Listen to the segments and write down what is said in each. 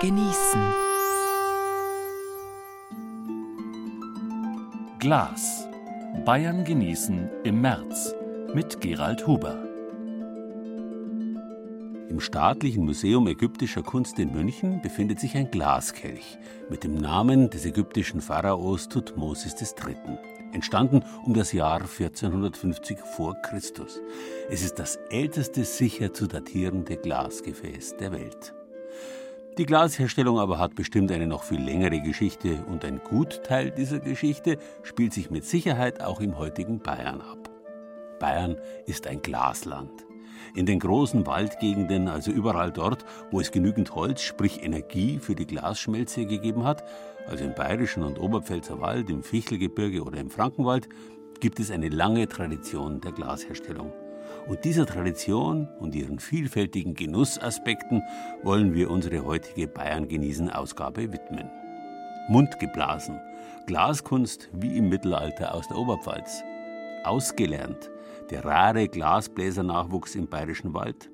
Genießen. Glas. Bayern genießen im März mit Gerald Huber. Im Staatlichen Museum ägyptischer Kunst in München befindet sich ein Glaskelch mit dem Namen des ägyptischen Pharaos Thutmosis III., entstanden um das Jahr 1450 vor Christus. Es ist das älteste sicher zu datierende Glasgefäß der Welt. Die Glasherstellung aber hat bestimmt eine noch viel längere Geschichte und ein Gutteil dieser Geschichte spielt sich mit Sicherheit auch im heutigen Bayern ab. Bayern ist ein Glasland. In den großen Waldgegenden, also überall dort, wo es genügend Holz, sprich Energie für die Glasschmelze gegeben hat, also im Bayerischen und Oberpfälzer Wald, im Fichtelgebirge oder im Frankenwald, gibt es eine lange Tradition der Glasherstellung. Und dieser Tradition und ihren vielfältigen Genussaspekten wollen wir unsere heutige Bayern genießen Ausgabe widmen. Mundgeblasen, Glaskunst wie im Mittelalter aus der Oberpfalz. Ausgelernt, der rare Glasbläsernachwuchs im Bayerischen Wald.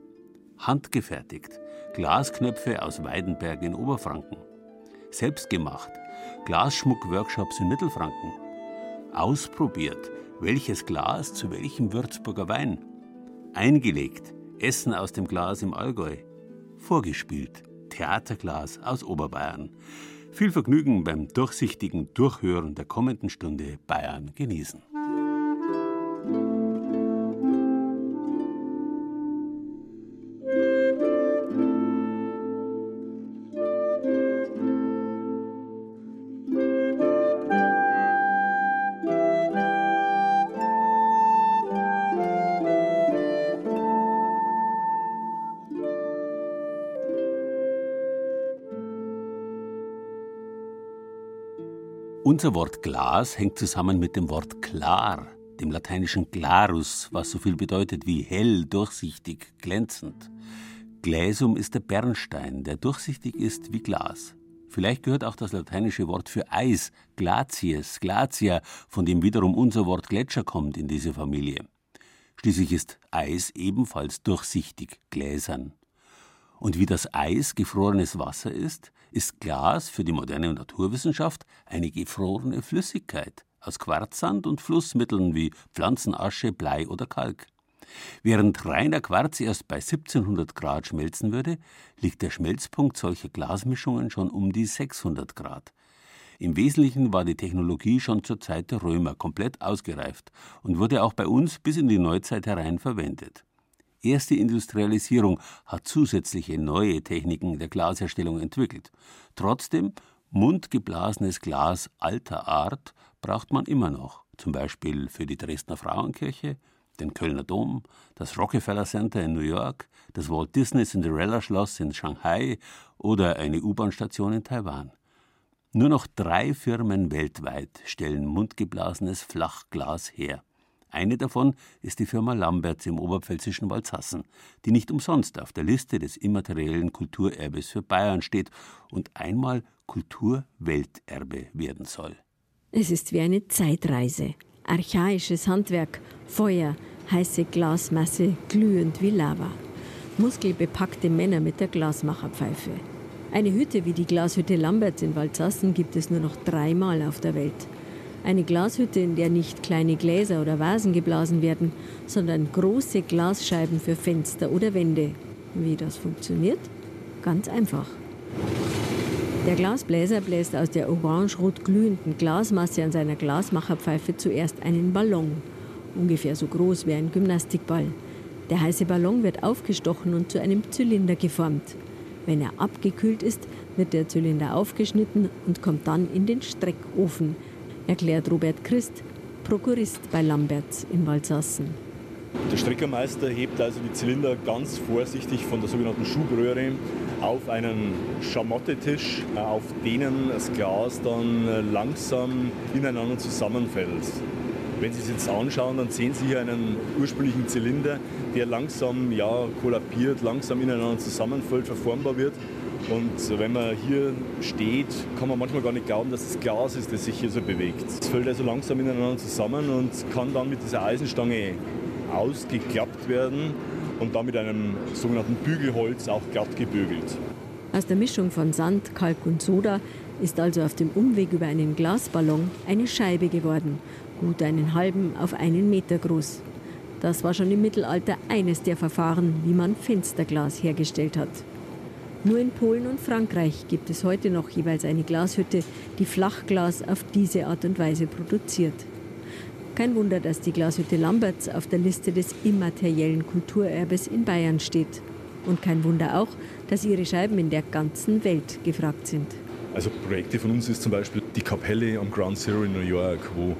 Handgefertigt, Glasknöpfe aus Weidenberg in Oberfranken. Selbstgemacht, Glasschmuckworkshops in Mittelfranken. Ausprobiert, welches Glas zu welchem Würzburger Wein Eingelegt, Essen aus dem Glas im Allgäu. Vorgespielt, Theaterglas aus Oberbayern. Viel Vergnügen beim durchsichtigen Durchhören der kommenden Stunde Bayern genießen. Unser Wort Glas hängt zusammen mit dem Wort klar, dem lateinischen clarus, was so viel bedeutet wie hell, durchsichtig, glänzend. Gläsum ist der Bernstein, der durchsichtig ist wie Glas. Vielleicht gehört auch das lateinische Wort für Eis, glacies, glacia, von dem wiederum unser Wort Gletscher kommt in diese Familie. Schließlich ist Eis ebenfalls durchsichtig, gläsern. Und wie das Eis gefrorenes Wasser ist, ist Glas für die moderne Naturwissenschaft eine gefrorene Flüssigkeit aus Quarzsand und Flussmitteln wie Pflanzenasche, Blei oder Kalk. Während reiner Quarz erst bei 1700 Grad schmelzen würde, liegt der Schmelzpunkt solcher Glasmischungen schon um die 600 Grad. Im Wesentlichen war die Technologie schon zur Zeit der Römer komplett ausgereift und wurde auch bei uns bis in die Neuzeit herein verwendet erste Industrialisierung hat zusätzliche neue Techniken der Glasherstellung entwickelt. Trotzdem, mundgeblasenes Glas alter Art braucht man immer noch, zum Beispiel für die Dresdner Frauenkirche, den Kölner Dom, das Rockefeller Center in New York, das Walt Disney Cinderella Schloss in Shanghai oder eine U-Bahn-Station in Taiwan. Nur noch drei Firmen weltweit stellen mundgeblasenes Flachglas her. Eine davon ist die Firma Lamberts im oberpfälzischen Walzhassen, die nicht umsonst auf der Liste des immateriellen Kulturerbes für Bayern steht und einmal Kulturwelterbe werden soll. Es ist wie eine Zeitreise. Archaisches Handwerk, Feuer, heiße Glasmasse, glühend wie Lava. Muskelbepackte Männer mit der Glasmacherpfeife. Eine Hütte wie die Glashütte Lamberts in Walzassen gibt es nur noch dreimal auf der Welt. Eine Glashütte, in der nicht kleine Gläser oder Vasen geblasen werden, sondern große Glasscheiben für Fenster oder Wände. Wie das funktioniert? Ganz einfach. Der Glasbläser bläst aus der orange-rot glühenden Glasmasse an seiner Glasmacherpfeife zuerst einen Ballon, ungefähr so groß wie ein Gymnastikball. Der heiße Ballon wird aufgestochen und zu einem Zylinder geformt. Wenn er abgekühlt ist, wird der Zylinder aufgeschnitten und kommt dann in den Streckofen, erklärt Robert Christ, Prokurist bei Lamberts in Walsassen. Der Streckermeister hebt also die Zylinder ganz vorsichtig von der sogenannten Schubröhre auf einen Schamotetisch, auf denen das Glas dann langsam ineinander zusammenfällt. Wenn Sie es jetzt anschauen, dann sehen Sie hier einen ursprünglichen Zylinder, der langsam ja, kollabiert, langsam ineinander zusammenfällt, verformbar wird. Und wenn man hier steht, kann man manchmal gar nicht glauben, dass es Glas ist, das sich hier so bewegt. Es fällt also langsam ineinander zusammen und kann dann mit dieser Eisenstange ausgeklappt werden und dann mit einem sogenannten Bügelholz auch glatt gebügelt. Aus der Mischung von Sand, Kalk und Soda ist also auf dem Umweg über einen Glasballon eine Scheibe geworden, gut einen halben auf einen Meter groß. Das war schon im Mittelalter eines der Verfahren, wie man Fensterglas hergestellt hat. Nur in Polen und Frankreich gibt es heute noch jeweils eine Glashütte, die Flachglas auf diese Art und Weise produziert. Kein Wunder, dass die Glashütte Lamberts auf der Liste des immateriellen Kulturerbes in Bayern steht. Und kein Wunder auch, dass ihre Scheiben in der ganzen Welt gefragt sind. Also Projekte von uns ist zum Beispiel die Kapelle am Ground Zero in New York, wo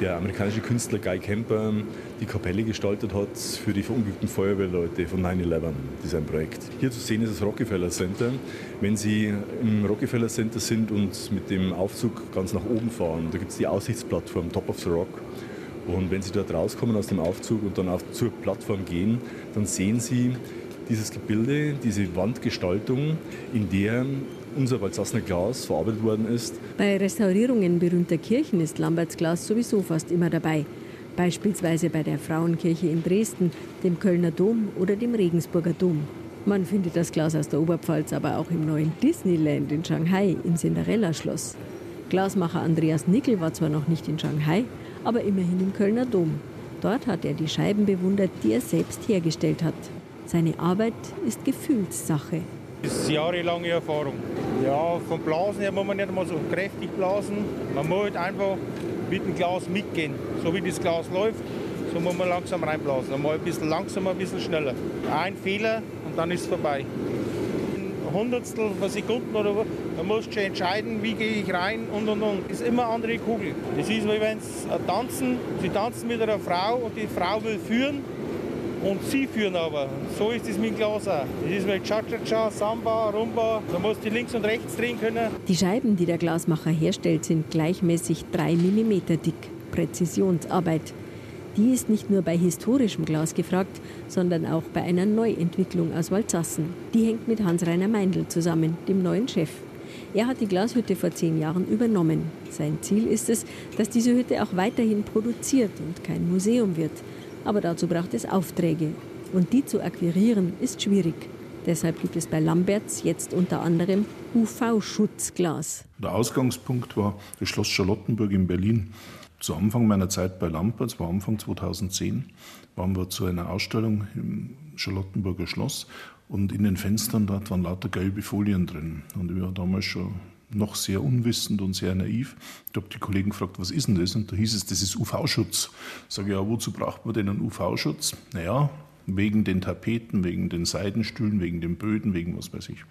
der amerikanische Künstler Guy Kemper die Kapelle gestaltet hat für die verunglückten Feuerwehrleute von 9-11. Das ist ein Projekt. Hier zu sehen ist das Rockefeller Center. Wenn Sie im Rockefeller Center sind und mit dem Aufzug ganz nach oben fahren, da gibt es die Aussichtsplattform Top of the Rock. Und wenn Sie dort rauskommen aus dem Aufzug und dann auf, zur Plattform gehen, dann sehen Sie dieses Gebilde, diese Wandgestaltung, in der unser Waldsassener Glas verarbeitet worden ist. Bei Restaurierungen berühmter Kirchen ist Lamberts Glas sowieso fast immer dabei. Beispielsweise bei der Frauenkirche in Dresden, dem Kölner Dom oder dem Regensburger Dom. Man findet das Glas aus der Oberpfalz aber auch im neuen Disneyland in Shanghai im Cinderella-Schloss. Glasmacher Andreas Nickel war zwar noch nicht in Shanghai, aber immerhin im Kölner Dom. Dort hat er die Scheiben bewundert, die er selbst hergestellt hat. Seine Arbeit ist Gefühlssache. Das ist jahrelange Erfahrung. Ja, vom Blasen her muss man nicht mal so kräftig blasen. Man muss halt einfach mit dem Glas mitgehen. So wie das Glas läuft, so muss man langsam reinblasen. Einmal ein bisschen langsamer, ein bisschen schneller. Ein Fehler und dann ist es vorbei. Ein Hundertstel von Sekunden oder was, man muss schon entscheiden, wie gehe ich rein und und und. Das ist immer eine andere Kugel. Das ist wie wenn sie tanzen, sie tanzen mit einer Frau und die Frau will führen und sie führen aber. So ist es mit Glas auch. Das ist mit Cha-Cha-Cha, Samba, Rumba. Da musst du links und rechts drehen können. Die Scheiben, die der Glasmacher herstellt, sind gleichmäßig 3 mm dick. Präzisionsarbeit. Die ist nicht nur bei historischem Glas gefragt, sondern auch bei einer Neuentwicklung aus Walzassen. Die hängt mit Hans-Reiner Meindl zusammen, dem neuen Chef. Er hat die Glashütte vor zehn Jahren übernommen. Sein Ziel ist es, dass diese Hütte auch weiterhin produziert und kein Museum wird. Aber dazu braucht es Aufträge. Und die zu akquirieren ist schwierig. Deshalb gibt es bei Lamberts jetzt unter anderem UV-Schutzglas. Der Ausgangspunkt war das Schloss Charlottenburg in Berlin. Zu Anfang meiner Zeit bei Lamperts, war Anfang 2010, waren wir zu einer Ausstellung im Charlottenburger Schloss und in den Fenstern dort waren lauter gelbe Folien drin. Und ich war damals schon noch sehr unwissend und sehr naiv. Ich habe die Kollegen gefragt, was ist denn das? Und da hieß es, das ist UV-Schutz. Sage ja, wozu braucht man denn einen UV-Schutz? Naja, wegen den Tapeten, wegen den Seidenstühlen, wegen den Böden, wegen was weiß ich.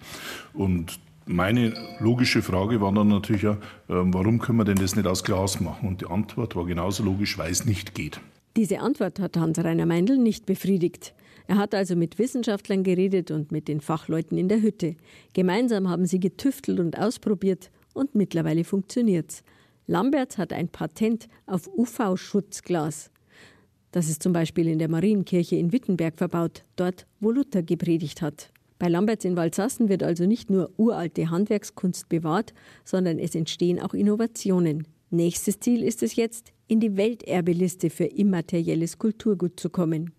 Und meine logische Frage war dann natürlich ja, ähm, warum können wir denn das nicht aus Glas machen? Und die Antwort war genauso logisch, weil es nicht geht. Diese Antwort hat Hans-Reiner Meindl nicht befriedigt. Er hat also mit Wissenschaftlern geredet und mit den Fachleuten in der Hütte. Gemeinsam haben sie getüftelt und ausprobiert und mittlerweile funktioniert's. Lamberts hat ein Patent auf UV-Schutzglas. Das ist zum Beispiel in der Marienkirche in Wittenberg verbaut, dort, wo Luther gepredigt hat. Bei Lamberts in Walsassen wird also nicht nur uralte Handwerkskunst bewahrt, sondern es entstehen auch Innovationen. Nächstes Ziel ist es jetzt, in die Welterbeliste für immaterielles Kulturgut zu kommen.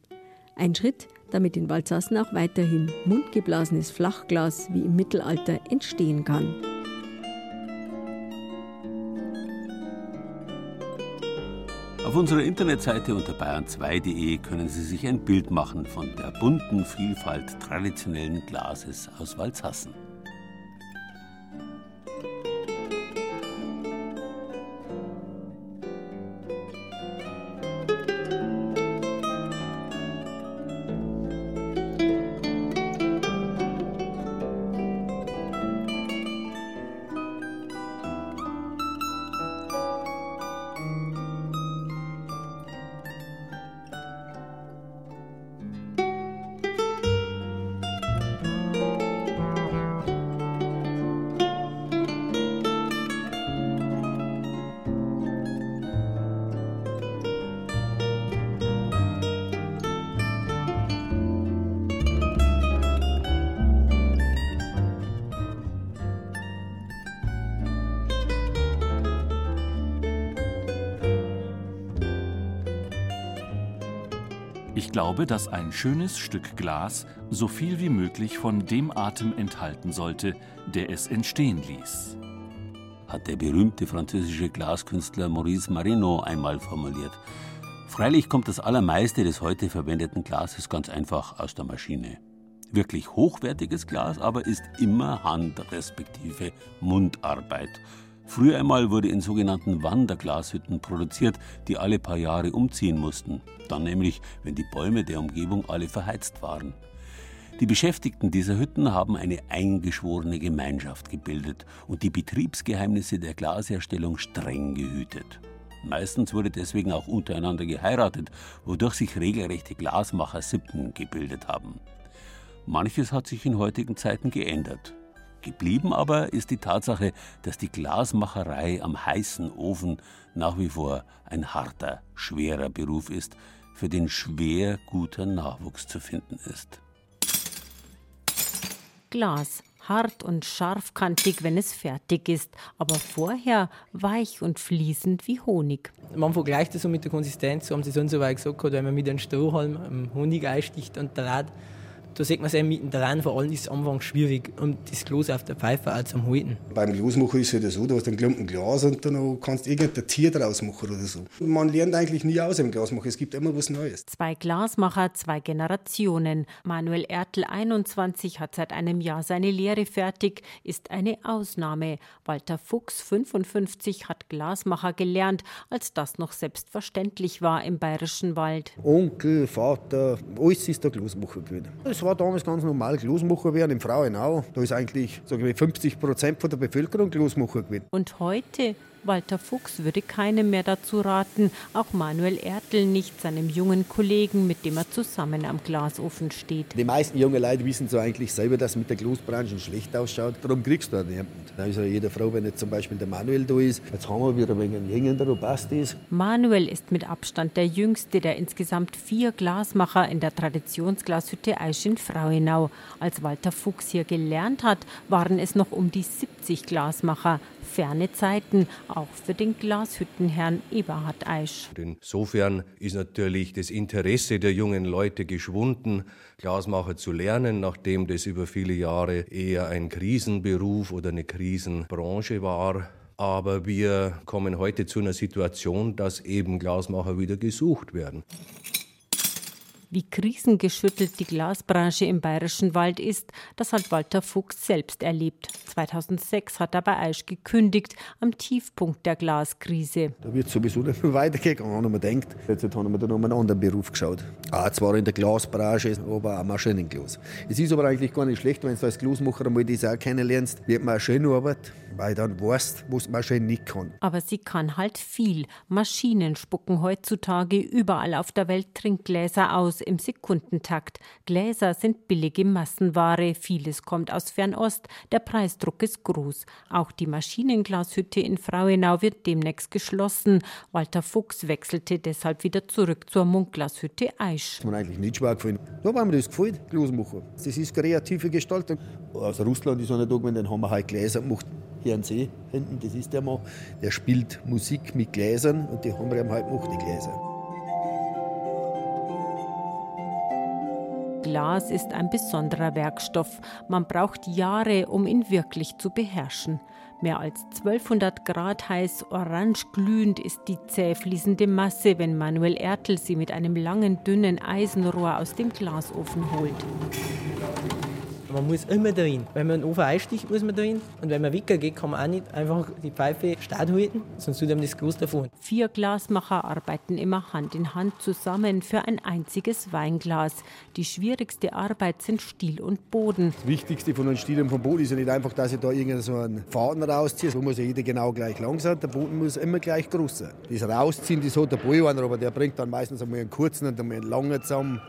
Ein Schritt, damit in Waldsassen auch weiterhin mundgeblasenes Flachglas wie im Mittelalter entstehen kann. Auf unserer Internetseite unter bayern2.de können Sie sich ein Bild machen von der bunten Vielfalt traditionellen Glases aus Waldsassen. Glaube, dass ein schönes Stück Glas so viel wie möglich von dem Atem enthalten sollte, der es entstehen ließ. Hat der berühmte französische Glaskünstler Maurice Marino einmal formuliert. Freilich kommt das allermeiste des heute verwendeten Glases ganz einfach aus der Maschine. Wirklich hochwertiges Glas aber ist immer Hand- respektive Mundarbeit. Früher einmal wurde in sogenannten Wanderglashütten produziert, die alle paar Jahre umziehen mussten. Dann nämlich, wenn die Bäume der Umgebung alle verheizt waren. Die Beschäftigten dieser Hütten haben eine eingeschworene Gemeinschaft gebildet und die Betriebsgeheimnisse der Glasherstellung streng gehütet. Meistens wurde deswegen auch untereinander geheiratet, wodurch sich regelrechte Glasmacher-Sippen gebildet haben. Manches hat sich in heutigen Zeiten geändert. Geblieben aber ist die Tatsache, dass die Glasmacherei am heißen Ofen nach wie vor ein harter, schwerer Beruf ist, für den schwer guter Nachwuchs zu finden ist. Glas, hart und scharfkantig, wenn es fertig ist, aber vorher weich und fließend wie Honig. Man vergleicht das so mit der Konsistenz, so haben sie sonst so weit gesagt, wenn man mit einem Strohhalm Honig einsticht und draht, da sieht man es eben mittendrin, vor allem ist es am Anfang schwierig, um das Glas auf der Pfeife auch zu halten. Beim Glasmachen ist es halt so, du hast einen klumpen Glas und dann kannst du irgendein Tier draus machen oder so. Man lernt eigentlich nie aus im Glasmachen, es gibt immer was Neues. Zwei Glasmacher, zwei Generationen. Manuel Ertl, 21, hat seit einem Jahr seine Lehre fertig, ist eine Ausnahme. Walter Fuchs, 55, hat Glasmacher gelernt, als das noch selbstverständlich war im Bayerischen Wald. Onkel, Vater, alles ist der Glasmacher gewesen. War damals ganz normal, Glasmacher werden im Frauenau. Da ist eigentlich wir, 50 Prozent der Bevölkerung Glasmacher gewesen. Und heute Walter Fuchs würde keinem mehr dazu raten, auch Manuel Ertl nicht, seinem jungen Kollegen, mit dem er zusammen am Glasofen steht. Die meisten jungen Leute wissen so eigentlich selber, dass es mit der Glasbranche schlecht ausschaut. Darum kriegst du auch niemanden. Da ist ja jeder froh, wenn jetzt zum Beispiel der Manuel da ist. Jetzt haben wir wieder ein wenig einen Jungen, der robust ist. Manuel ist mit Abstand der jüngste der insgesamt vier Glasmacher in der Traditionsglashütte Eisch in Frauenau. Als Walter Fuchs hier gelernt hat, waren es noch um die 70 Glasmacher ferne Zeiten, auch für den Glashüttenherrn Eberhard Eisch. Insofern ist natürlich das Interesse der jungen Leute geschwunden, Glasmacher zu lernen, nachdem das über viele Jahre eher ein Krisenberuf oder eine Krisenbranche war. Aber wir kommen heute zu einer Situation, dass eben Glasmacher wieder gesucht werden. Wie krisengeschüttelt die Glasbranche im Bayerischen Wald ist, das hat Walter Fuchs selbst erlebt. 2006 hat er bei Eisch gekündigt, am Tiefpunkt der Glaskrise. Da wird sowieso nicht mehr weitergegangen. Und man denkt, jetzt haben wir dann um einen anderen Beruf geschaut. Auch zwar in der Glasbranche, aber auch Maschinenglas. Es ist aber eigentlich gar nicht schlecht, wenn du als Glasmacher einmal das auch kennenlernst, wird man Maschinenarbeit, weil dann weißt, was die Maschine nicht kann. Aber sie kann halt viel. Maschinen spucken heutzutage überall auf der Welt Trinkgläser aus im Sekundentakt. Gläser sind billige Massenware, vieles kommt aus Fernost, der Preisdruck ist groß. Auch die Maschinenglashütte in Frauenau wird demnächst geschlossen. Walter Fuchs wechselte deshalb wieder zurück zur Munkglashütte Eisch. Das ist mir eigentlich nicht schwer gefallen. Da war mir das gefällt, Glasmacher. Das ist kreative Gestaltung. Aus Russland ist einer da gewesen, den haben wir halt Gläser gemacht. Hier an See hinten, das ist der Mann, der spielt Musik mit Gläsern und die haben wir ihm halt gemacht, die Gläser. Glas ist ein besonderer Werkstoff. Man braucht Jahre, um ihn wirklich zu beherrschen. Mehr als 1200 Grad heiß, orange glühend ist die zäh fließende Masse, wenn Manuel Ertl sie mit einem langen, dünnen Eisenrohr aus dem Glasofen holt. Man muss immer drin. Wenn man den Ofen einsticht, muss man drin. Und wenn man weggeht, kann man auch nicht einfach die Pfeife stark halten, sonst tut einem das Glas davon. Vier Glasmacher arbeiten immer Hand in Hand zusammen für ein einziges Weinglas. Die schwierigste Arbeit sind Stiel und Boden. Das Wichtigste von einem Stiel und vom Boden ist ja nicht einfach, dass ich da irgendeinen so einen Faden rausziehe. So muss ja jeder genau gleich lang sein. Der Boden muss immer gleich groß sein. Das Rausziehen, das hat der Boiler, aber der bringt dann meistens einmal einen kurzen und einmal einen langen zusammen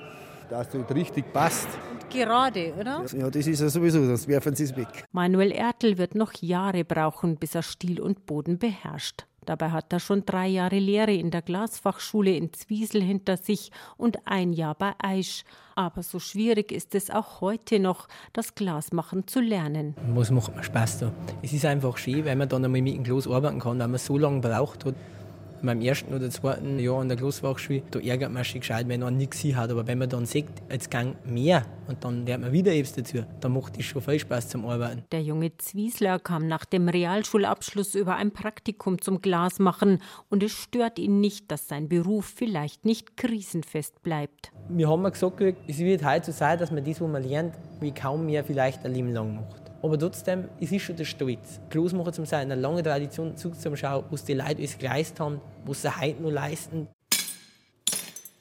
dass das richtig passt. Gerade, oder? Ja, das ist ja sowieso, sonst werfen sie es weg. Manuel Ertl wird noch Jahre brauchen, bis er Stiel und Boden beherrscht. Dabei hat er schon drei Jahre Lehre in der Glasfachschule in Zwiesel hinter sich und ein Jahr bei Aisch. Aber so schwierig ist es auch heute noch, das Glasmachen zu lernen. Was macht mir Spaß da? Es ist einfach schön, wenn man dann einmal mit dem Glas arbeiten kann, wenn man so lange braucht hat. In meinem ersten oder zweiten Jahr an der Großfachschule, da ärgert man sich gescheit, wenn man nichts hat. Aber wenn man dann sieht, jetzt gang mehr und dann lernt man wieder etwas dazu, dann macht es schon viel Spaß zum Arbeiten. Der junge Zwiesler kam nach dem Realschulabschluss über ein Praktikum zum Glasmachen und es stört ihn nicht, dass sein Beruf vielleicht nicht krisenfest bleibt. Wir haben gesagt, es wird heute so sein, dass man das, was man lernt, wie kaum mehr vielleicht ein Leben lang macht. Aber trotzdem, es ist schon der Stolz. Großmacher zum sein, eine lange Tradition zuzuschauen, was die Leute alles geleistet haben, was sie heute noch leisten.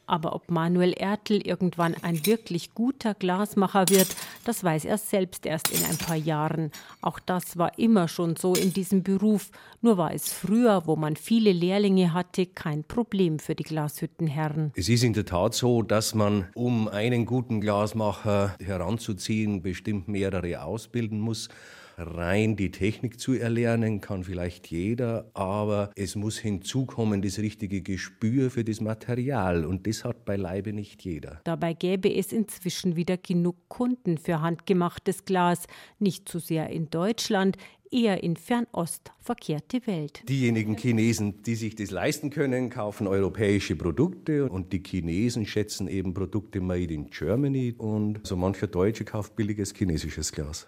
Aber ob Manuel Ertl irgendwann ein wirklich guter Glasmacher wird, das weiß er selbst erst in ein paar Jahren. Auch das war immer schon so in diesem Beruf. Nur war es früher, wo man viele Lehrlinge hatte, kein Problem für die Glashüttenherren. Es ist in der Tat so, dass man, um einen guten Glasmacher heranzuziehen, bestimmt mehrere ausbilden muss rein die Technik zu erlernen, kann vielleicht jeder, aber es muss hinzukommen das richtige Gespür für das Material und das hat beileibe nicht jeder. Dabei gäbe es inzwischen wieder genug Kunden für handgemachtes Glas, nicht zu sehr in Deutschland, eher in Fernost verkehrte Welt. Diejenigen Chinesen, die sich das leisten können, kaufen europäische Produkte und die Chinesen schätzen eben Produkte made in Germany und so mancher Deutsche kauft billiges chinesisches Glas.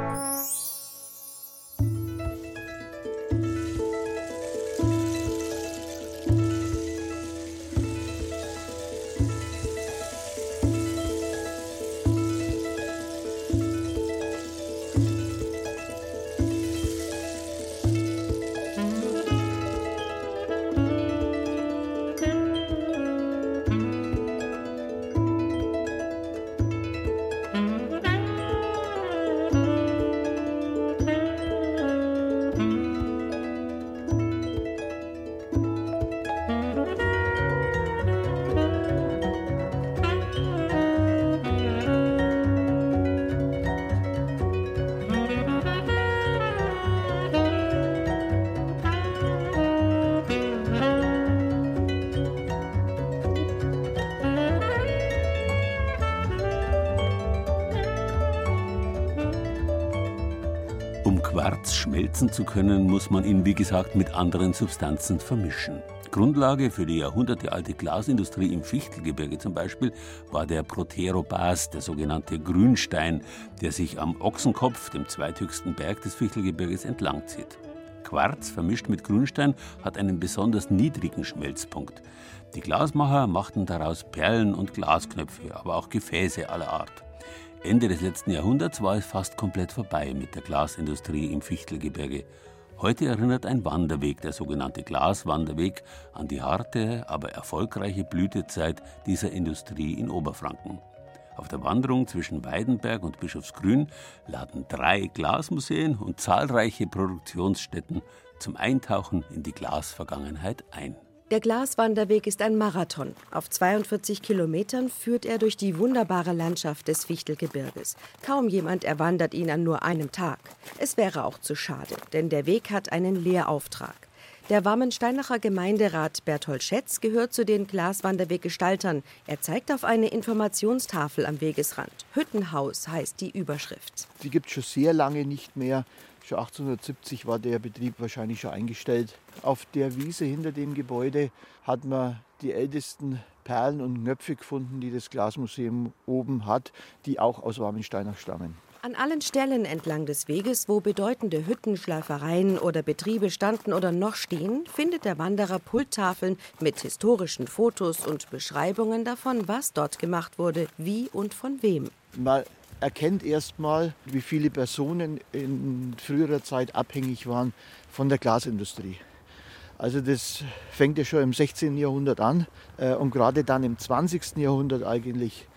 schmelzen zu können, muss man ihn, wie gesagt, mit anderen Substanzen vermischen. Grundlage für die jahrhundertealte Glasindustrie im Fichtelgebirge zum Beispiel war der Proterobas, der sogenannte Grünstein, der sich am Ochsenkopf, dem zweithöchsten Berg des Fichtelgebirges, entlangzieht. Quarz vermischt mit Grünstein hat einen besonders niedrigen Schmelzpunkt. Die Glasmacher machten daraus Perlen und Glasknöpfe, aber auch Gefäße aller Art. Ende des letzten Jahrhunderts war es fast komplett vorbei mit der Glasindustrie im Fichtelgebirge. Heute erinnert ein Wanderweg, der sogenannte Glaswanderweg, an die harte, aber erfolgreiche Blütezeit dieser Industrie in Oberfranken. Auf der Wanderung zwischen Weidenberg und Bischofsgrün laden drei Glasmuseen und zahlreiche Produktionsstätten zum Eintauchen in die Glasvergangenheit ein. Der Glaswanderweg ist ein Marathon. Auf 42 Kilometern führt er durch die wunderbare Landschaft des Fichtelgebirges. Kaum jemand erwandert ihn an nur einem Tag. Es wäre auch zu schade, denn der Weg hat einen Lehrauftrag. Der Wammensteinacher Gemeinderat Berthold Schätz gehört zu den Glaswanderweggestaltern. Er zeigt auf eine Informationstafel am Wegesrand. Hüttenhaus heißt die Überschrift. Die gibt es schon sehr lange nicht mehr. Schon 1870 war der Betrieb wahrscheinlich schon eingestellt. Auf der Wiese hinter dem Gebäude hat man die ältesten Perlen und Knöpfe gefunden, die das Glasmuseum oben hat, die auch aus Warmensteinach stammen. An allen Stellen entlang des Weges, wo bedeutende Hütten, Schleifereien oder Betriebe standen oder noch stehen, findet der Wanderer Pulttafeln mit historischen Fotos und Beschreibungen davon, was dort gemacht wurde, wie und von wem. Mal erkennt erstmal, wie viele Personen in früherer Zeit abhängig waren von der Glasindustrie. Also das fängt ja schon im 16. Jahrhundert an äh, und gerade dann im 20. Jahrhundert eigentlich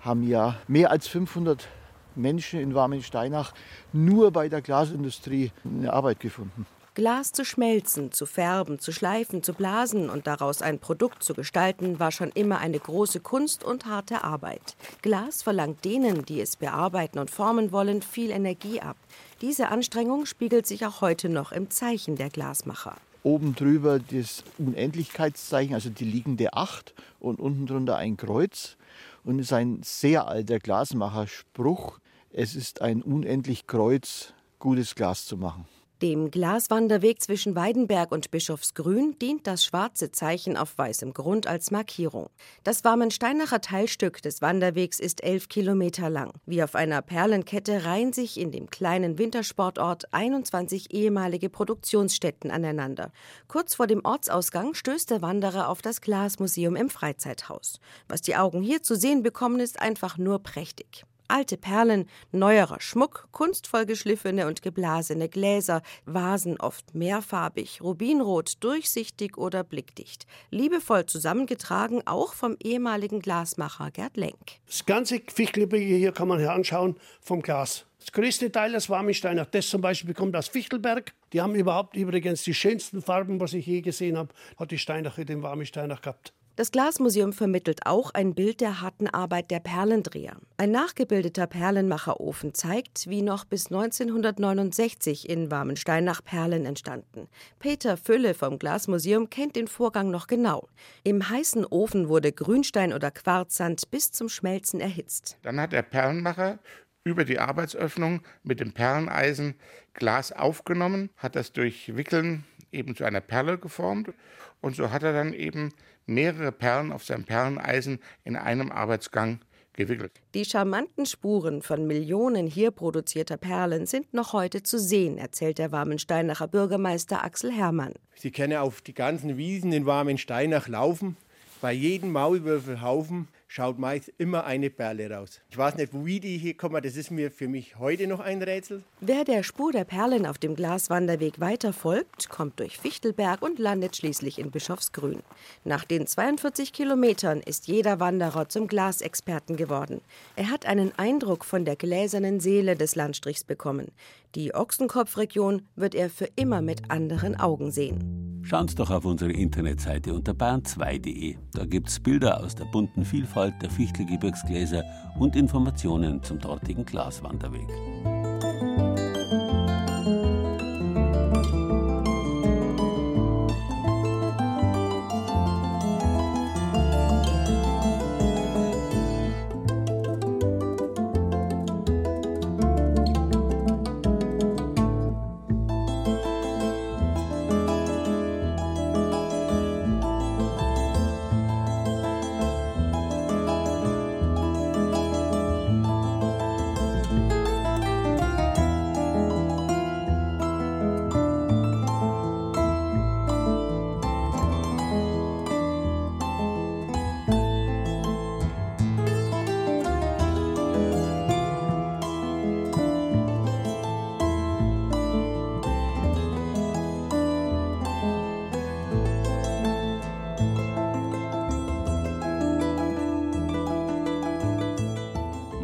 haben ja mehr als 500 Menschen in Warmensteinach nur bei der Glasindustrie eine Arbeit gefunden. Glas zu schmelzen, zu färben, zu schleifen, zu blasen und daraus ein Produkt zu gestalten, war schon immer eine große Kunst und harte Arbeit. Glas verlangt denen, die es bearbeiten und formen wollen, viel Energie ab. Diese Anstrengung spiegelt sich auch heute noch im Zeichen der Glasmacher. Oben drüber das Unendlichkeitszeichen, also die liegende Acht und unten drunter ein Kreuz. und ist ein sehr alter Glasmacherspruch. Es ist ein unendlich Kreuz, gutes Glas zu machen. Dem Glaswanderweg zwischen Weidenberg und Bischofsgrün dient das schwarze Zeichen auf weißem Grund als Markierung. Das Warmensteinacher Teilstück des Wanderwegs ist elf Kilometer lang. Wie auf einer Perlenkette reihen sich in dem kleinen Wintersportort 21 ehemalige Produktionsstätten aneinander. Kurz vor dem Ortsausgang stößt der Wanderer auf das Glasmuseum im Freizeithaus. Was die Augen hier zu sehen bekommen, ist einfach nur prächtig. Alte Perlen, neuerer Schmuck, kunstvoll geschliffene und geblasene Gläser, Vasen oft mehrfarbig, rubinrot, durchsichtig oder blickdicht. Liebevoll zusammengetragen, auch vom ehemaligen Glasmacher Gerd Lenk. Das ganze Fichtelgebirge hier kann man anschauen vom Glas. Das größte Teil des Warmesteiner, das zum Beispiel kommt aus Fichtelberg. Die haben überhaupt übrigens die schönsten Farben, was ich je gesehen habe, hat die Steinacher den Warmesteiner gehabt. Das Glasmuseum vermittelt auch ein Bild der harten Arbeit der Perlendreher. Ein nachgebildeter Perlenmacherofen zeigt, wie noch bis 1969 in Warmensteinach Perlen entstanden. Peter Fülle vom Glasmuseum kennt den Vorgang noch genau. Im heißen Ofen wurde Grünstein oder Quarzsand bis zum Schmelzen erhitzt. Dann hat der Perlenmacher über die Arbeitsöffnung mit dem Perleneisen Glas aufgenommen, hat das durch Wickeln eben zu einer Perle geformt und so hat er dann eben mehrere Perlen auf seinem Perleneisen in einem Arbeitsgang gewickelt. Die charmanten Spuren von Millionen hier produzierter Perlen sind noch heute zu sehen, erzählt der Warmensteinacher Bürgermeister Axel Hermann. Sie können auf die ganzen Wiesen in Warmensteinach laufen. Bei jedem Maulwürfelhaufen schaut meist immer eine Perle raus. Ich weiß nicht, wie die hier kommen, das ist mir für mich heute noch ein Rätsel. Wer der Spur der Perlen auf dem Glaswanderweg weiter folgt, kommt durch Fichtelberg und landet schließlich in Bischofsgrün. Nach den 42 Kilometern ist jeder Wanderer zum Glasexperten geworden. Er hat einen Eindruck von der gläsernen Seele des Landstrichs bekommen. Die Ochsenkopfregion wird er für immer mit anderen Augen sehen. Schauen Sie doch auf unsere Internetseite unter bayern2.de. Da gibt es Bilder aus der bunten Vielfalt der Fichtelgebirgsgläser und Informationen zum dortigen Glaswanderweg.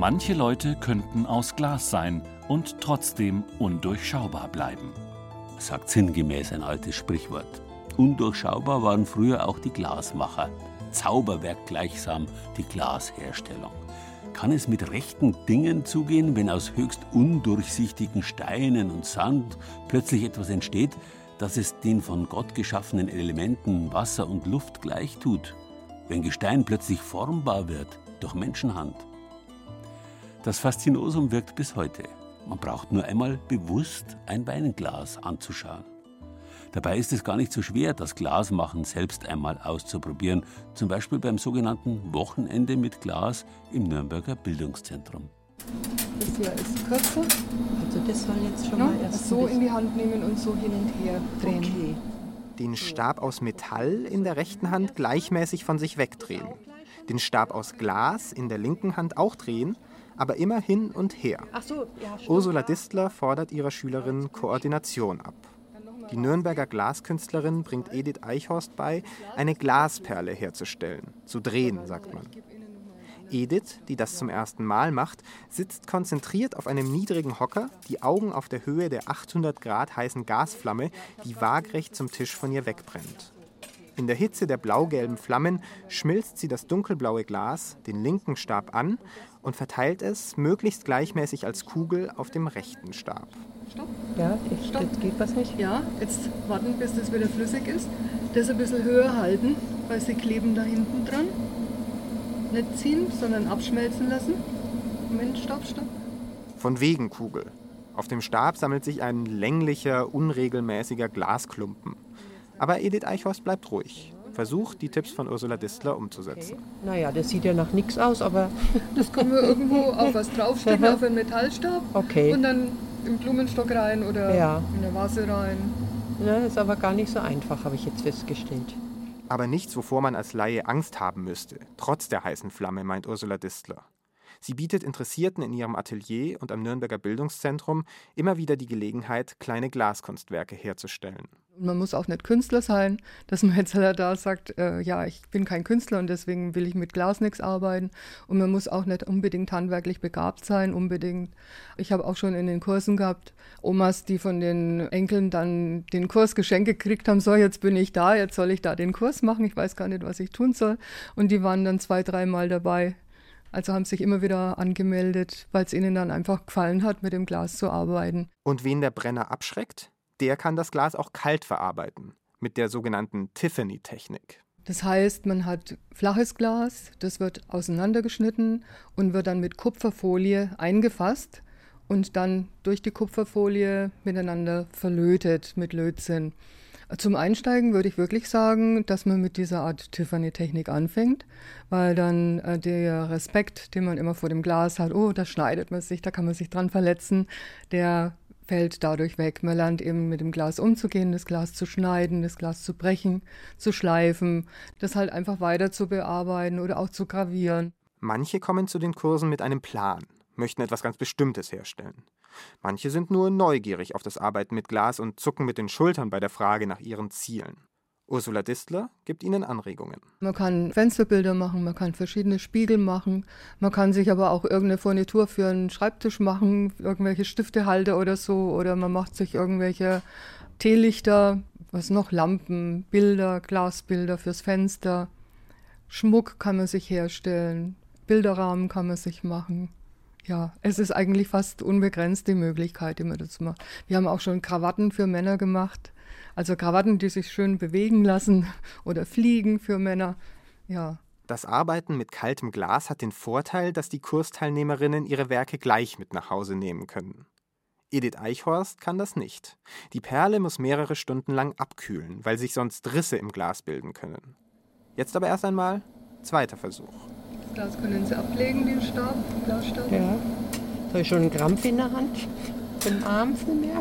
Manche Leute könnten aus Glas sein und trotzdem undurchschaubar bleiben. Sagt sinngemäß ein altes Sprichwort. Undurchschaubar waren früher auch die Glasmacher. Zauberwerk gleichsam die Glasherstellung. Kann es mit rechten Dingen zugehen, wenn aus höchst undurchsichtigen Steinen und Sand plötzlich etwas entsteht, dass es den von Gott geschaffenen Elementen Wasser und Luft gleich tut? Wenn Gestein plötzlich formbar wird durch Menschenhand? Das Faszinosum wirkt bis heute. Man braucht nur einmal bewusst ein Weinglas anzuschauen. Dabei ist es gar nicht so schwer, das Glasmachen selbst einmal auszuprobieren, zum Beispiel beim sogenannten Wochenende mit Glas im Nürnberger Bildungszentrum. Das hier ist kürzer. Also das soll jetzt schon ja, mal erst so in die Hand nehmen und so hin und her drehen. Okay. Den Stab aus Metall in der rechten Hand gleichmäßig von sich wegdrehen. Den Stab aus Glas in der linken Hand auch drehen aber immer hin und her. So, ja, Ursula Distler fordert ihrer Schülerin Koordination ab. Die Nürnberger Glaskünstlerin bringt Edith Eichhorst bei, eine Glasperle herzustellen. Zu drehen, sagt man. Edith, die das zum ersten Mal macht, sitzt konzentriert auf einem niedrigen Hocker, die Augen auf der Höhe der 800 Grad heißen Gasflamme, die waagrecht zum Tisch von ihr wegbrennt. In der Hitze der blau-gelben Flammen schmilzt sie das dunkelblaue Glas, den linken Stab an und verteilt es möglichst gleichmäßig als Kugel auf dem rechten Stab. Stopp. Ja, ich, Stopp. jetzt geht was nicht. Ja, jetzt warten, bis das wieder flüssig ist. Das ein bisschen höher halten, weil sie kleben da hinten dran. Nicht ziehen, sondern abschmelzen lassen. Moment, stopp, stopp. Von wegen Kugel. Auf dem Stab sammelt sich ein länglicher, unregelmäßiger Glasklumpen. Aber Edith Eichhorst bleibt ruhig, versucht, die Tipps von Ursula Distler umzusetzen. Okay. Naja, das sieht ja nach nichts aus, aber. Das kann man irgendwo auf was draufstecken, auf einen Metallstab. Okay. Und dann im Blumenstock rein oder Ja. in der Vase rein. Na, ist aber gar nicht so einfach, habe ich jetzt festgestellt. Aber nichts, wovor man als Laie Angst haben müsste, trotz der heißen Flamme, meint Ursula Distler. Sie bietet Interessierten in ihrem Atelier und am Nürnberger Bildungszentrum immer wieder die Gelegenheit, kleine Glaskunstwerke herzustellen. Man muss auch nicht Künstler sein, dass man jetzt da sagt, äh, ja, ich bin kein Künstler und deswegen will ich mit Glas nichts arbeiten. Und man muss auch nicht unbedingt handwerklich begabt sein, unbedingt. Ich habe auch schon in den Kursen gehabt, Omas, die von den Enkeln dann den Kurs geschenkt gekriegt haben, so, jetzt bin ich da, jetzt soll ich da den Kurs machen, ich weiß gar nicht, was ich tun soll. Und die waren dann zwei, dreimal dabei. Also haben sich immer wieder angemeldet, weil es ihnen dann einfach gefallen hat, mit dem Glas zu arbeiten. Und wen der Brenner abschreckt, der kann das Glas auch kalt verarbeiten, mit der sogenannten Tiffany-Technik. Das heißt, man hat flaches Glas, das wird auseinandergeschnitten und wird dann mit Kupferfolie eingefasst und dann durch die Kupferfolie miteinander verlötet mit Lötzinn. Zum Einsteigen würde ich wirklich sagen, dass man mit dieser Art Tiffany-Technik anfängt, weil dann äh, der Respekt, den man immer vor dem Glas hat, oh, da schneidet man sich, da kann man sich dran verletzen, der fällt dadurch weg. Man lernt eben mit dem Glas umzugehen, das Glas zu schneiden, das Glas zu brechen, zu schleifen, das halt einfach weiter zu bearbeiten oder auch zu gravieren. Manche kommen zu den Kursen mit einem Plan, möchten etwas ganz Bestimmtes herstellen. Manche sind nur neugierig auf das Arbeiten mit Glas und zucken mit den Schultern bei der Frage nach ihren Zielen. Ursula Distler gibt ihnen Anregungen. Man kann Fensterbilder machen, man kann verschiedene Spiegel machen, man kann sich aber auch irgendeine Furnitur für einen Schreibtisch machen, irgendwelche Stiftehalter oder so, oder man macht sich irgendwelche Teelichter, was noch, Lampen, Bilder, Glasbilder fürs Fenster. Schmuck kann man sich herstellen, Bilderrahmen kann man sich machen. Ja, es ist eigentlich fast unbegrenzt die Möglichkeit, die man dazu macht. Wir haben auch schon Krawatten für Männer gemacht. Also Krawatten, die sich schön bewegen lassen oder fliegen für Männer. Ja. Das Arbeiten mit kaltem Glas hat den Vorteil, dass die Kursteilnehmerinnen ihre Werke gleich mit nach Hause nehmen können. Edith Eichhorst kann das nicht. Die Perle muss mehrere Stunden lang abkühlen, weil sich sonst Risse im Glas bilden können. Jetzt aber erst einmal zweiter Versuch. Das Glas können Sie ablegen, den Stab, den Glasstab. Ja. Habe ich schon einen Krampf in der Hand? Im Arm für mehr?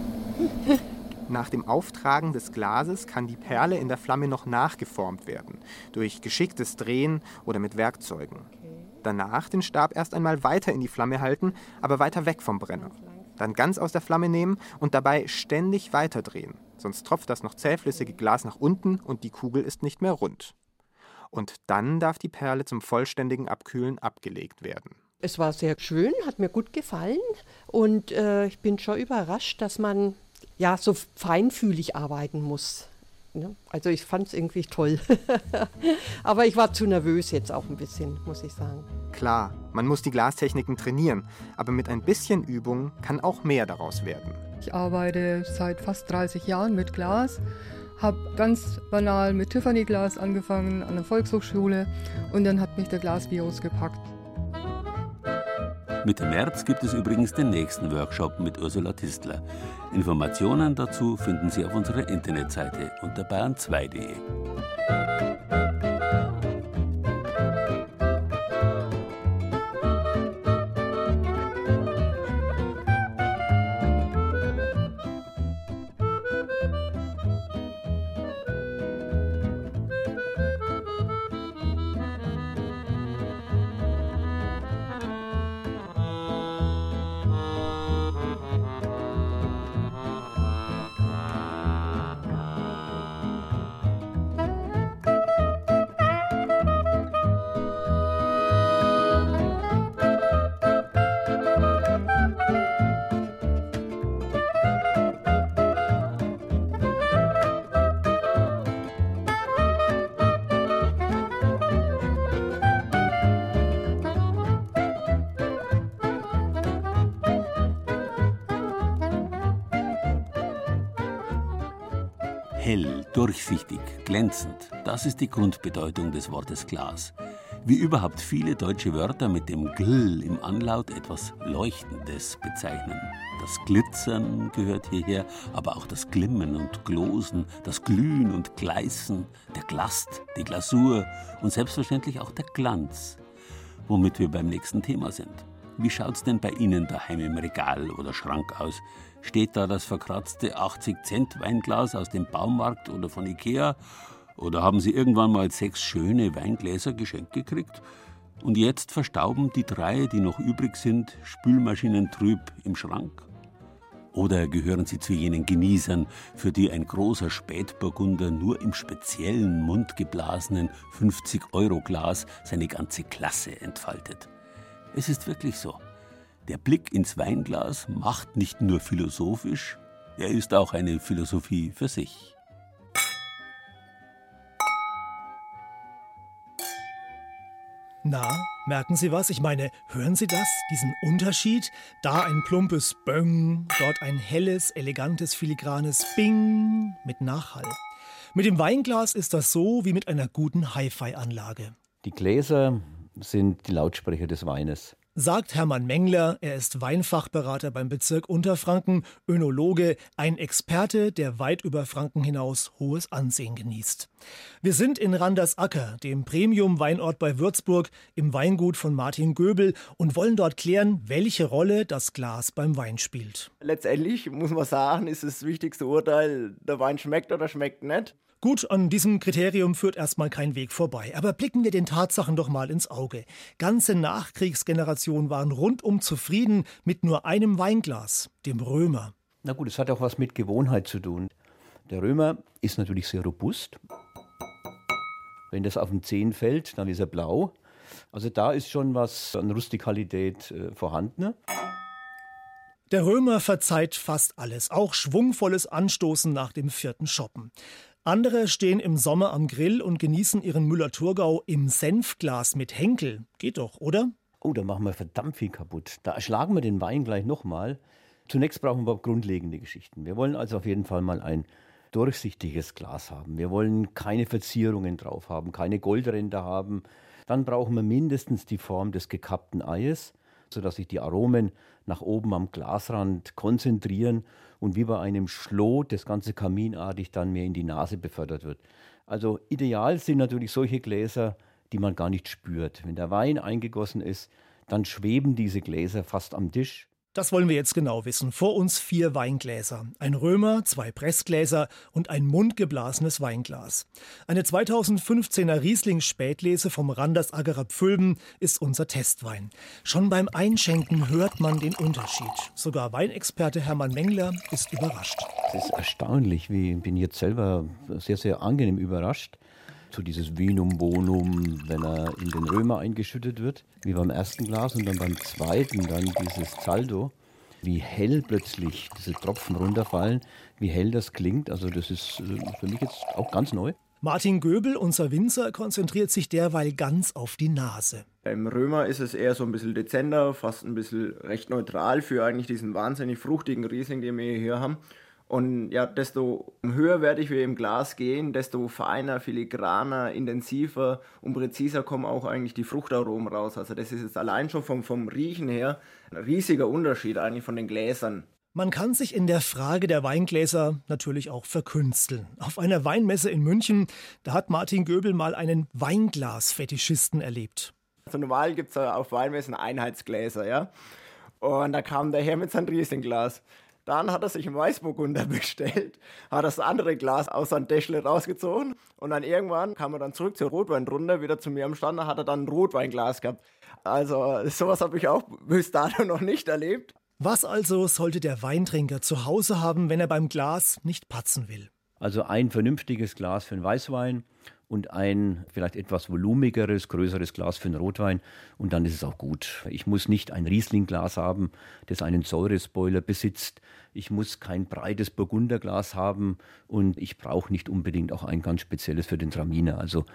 Nach dem Auftragen des Glases kann die Perle in der Flamme noch nachgeformt werden, durch geschicktes Drehen oder mit Werkzeugen. Danach den Stab erst einmal weiter in die Flamme halten, aber weiter weg vom Brenner. Dann ganz aus der Flamme nehmen und dabei ständig weiterdrehen, sonst tropft das noch zähflüssige Glas nach unten und die Kugel ist nicht mehr rund. Und dann darf die Perle zum vollständigen Abkühlen abgelegt werden. Es war sehr schön, hat mir gut gefallen und äh, ich bin schon überrascht, dass man ja so feinfühlig arbeiten muss. Ne? Also ich fand es irgendwie toll. Aber ich war zu nervös jetzt auch ein bisschen, muss ich sagen. Klar, man muss die Glastechniken trainieren, aber mit ein bisschen Übung kann auch mehr daraus werden. Ich arbeite seit fast 30 Jahren mit Glas, habe ganz banal mit Tiffany-Glas angefangen an der Volkshochschule und dann hat mich der Glasvirus gepackt. Mitte März gibt es übrigens den nächsten Workshop mit Ursula Tistler. Informationen dazu finden Sie auf unserer Internetseite unter bayern2.de. das ist die Grundbedeutung des Wortes Glas. Wie überhaupt viele deutsche Wörter mit dem Gl im Anlaut etwas Leuchtendes bezeichnen. Das Glitzern gehört hierher, aber auch das Glimmen und Glosen, das Glühen und Gleißen, der Glast, die Glasur und selbstverständlich auch der Glanz, womit wir beim nächsten Thema sind. Wie schaut's denn bei Ihnen daheim im Regal oder Schrank aus? Steht da das verkratzte 80-Cent-Weinglas aus dem Baumarkt oder von Ikea? Oder haben Sie irgendwann mal sechs schöne Weingläser geschenkt gekriegt? Und jetzt verstauben die drei, die noch übrig sind, spülmaschinentrüb im Schrank? Oder gehören Sie zu jenen Genießern, für die ein großer Spätburgunder nur im speziellen mundgeblasenen 50-Euro-Glas seine ganze Klasse entfaltet? Es ist wirklich so. Der Blick ins Weinglas macht nicht nur philosophisch, er ist auch eine Philosophie für sich. Na, merken Sie was? Ich meine, hören Sie das? Diesen Unterschied? Da ein plumpes Böng, dort ein helles, elegantes, filigranes Bing mit Nachhall. Mit dem Weinglas ist das so wie mit einer guten Hi-Fi-Anlage. Die Gläser sind die Lautsprecher des Weines sagt Hermann Mengler. Er ist Weinfachberater beim Bezirk Unterfranken, Önologe, ein Experte, der weit über Franken hinaus hohes Ansehen genießt. Wir sind in Randersacker, dem Premium-Weinort bei Würzburg, im Weingut von Martin Göbel und wollen dort klären, welche Rolle das Glas beim Wein spielt. Letztendlich muss man sagen, ist das wichtigste Urteil, der Wein schmeckt oder schmeckt nicht. Gut, an diesem Kriterium führt erstmal kein Weg vorbei. Aber blicken wir den Tatsachen doch mal ins Auge. Ganze Nachkriegsgenerationen waren rundum zufrieden mit nur einem Weinglas, dem Römer. Na gut, es hat auch was mit Gewohnheit zu tun. Der Römer ist natürlich sehr robust. Wenn das auf den Zehen fällt, dann ist er blau. Also da ist schon was an Rustikalität äh, vorhanden. Der Römer verzeiht fast alles, auch schwungvolles Anstoßen nach dem vierten Shoppen. Andere stehen im Sommer am Grill und genießen ihren Müller-Thurgau im Senfglas mit Henkel. Geht doch, oder? Oh, da machen wir verdammt viel kaputt. Da erschlagen wir den Wein gleich nochmal. Zunächst brauchen wir grundlegende Geschichten. Wir wollen also auf jeden Fall mal ein durchsichtiges Glas haben. Wir wollen keine Verzierungen drauf haben, keine Goldränder haben. Dann brauchen wir mindestens die Form des gekappten Eies, sodass sich die Aromen nach oben am Glasrand konzentrieren und wie bei einem Schlot das Ganze kaminartig dann mehr in die Nase befördert wird. Also ideal sind natürlich solche Gläser, die man gar nicht spürt. Wenn der Wein eingegossen ist, dann schweben diese Gläser fast am Tisch das wollen wir jetzt genau wissen. Vor uns vier Weingläser. Ein Römer, zwei Pressgläser und ein mundgeblasenes Weinglas. Eine 2015er Riesling Spätlese vom Randersagerer Pfülben ist unser Testwein. Schon beim Einschenken hört man den Unterschied. Sogar Weinexperte Hermann Mengler ist überrascht. Es ist erstaunlich. Ich bin jetzt selber sehr, sehr angenehm überrascht so dieses Vinum Bonum, wenn er in den Römer eingeschüttet wird, wie beim ersten Glas und dann beim zweiten dann dieses Zaldo, wie hell plötzlich diese Tropfen runterfallen, wie hell das klingt. Also das ist äh, für mich jetzt auch ganz neu. Martin Göbel, unser Winzer, konzentriert sich derweil ganz auf die Nase. Beim Römer ist es eher so ein bisschen dezenter, fast ein bisschen recht neutral für eigentlich diesen wahnsinnig fruchtigen Riesling, den wir hier haben. Und ja, desto höherwertig wir im Glas gehen, desto feiner, filigraner, intensiver und präziser kommen auch eigentlich die Fruchtaromen raus. Also das ist jetzt allein schon vom, vom Riechen her ein riesiger Unterschied eigentlich von den Gläsern. Man kann sich in der Frage der Weingläser natürlich auch verkünsteln. Auf einer Weinmesse in München, da hat Martin Göbel mal einen Weinglas-Fetischisten erlebt. Also normal gibt es auf Weinmessen Einheitsgläser, ja. Und da kam der Herr mit seinem Rieslinglas. Dann hat er sich einen Weißburgunder bestellt, hat das andere Glas aus seinem Täschle rausgezogen und dann irgendwann kam er dann zurück zur Rotweinrunde, wieder zu mir am Stand, da hat er dann ein Rotweinglas gehabt. Also sowas habe ich auch bis dato noch nicht erlebt. Was also sollte der Weintrinker zu Hause haben, wenn er beim Glas nicht patzen will? Also ein vernünftiges Glas für einen Weißwein und ein vielleicht etwas volumigeres, größeres Glas für einen Rotwein und dann ist es auch gut. Ich muss nicht ein Rieslingglas haben, das einen Säurespoiler besitzt. Ich muss kein breites Burgunderglas haben und ich brauche nicht unbedingt auch ein ganz spezielles für den Traminer. Also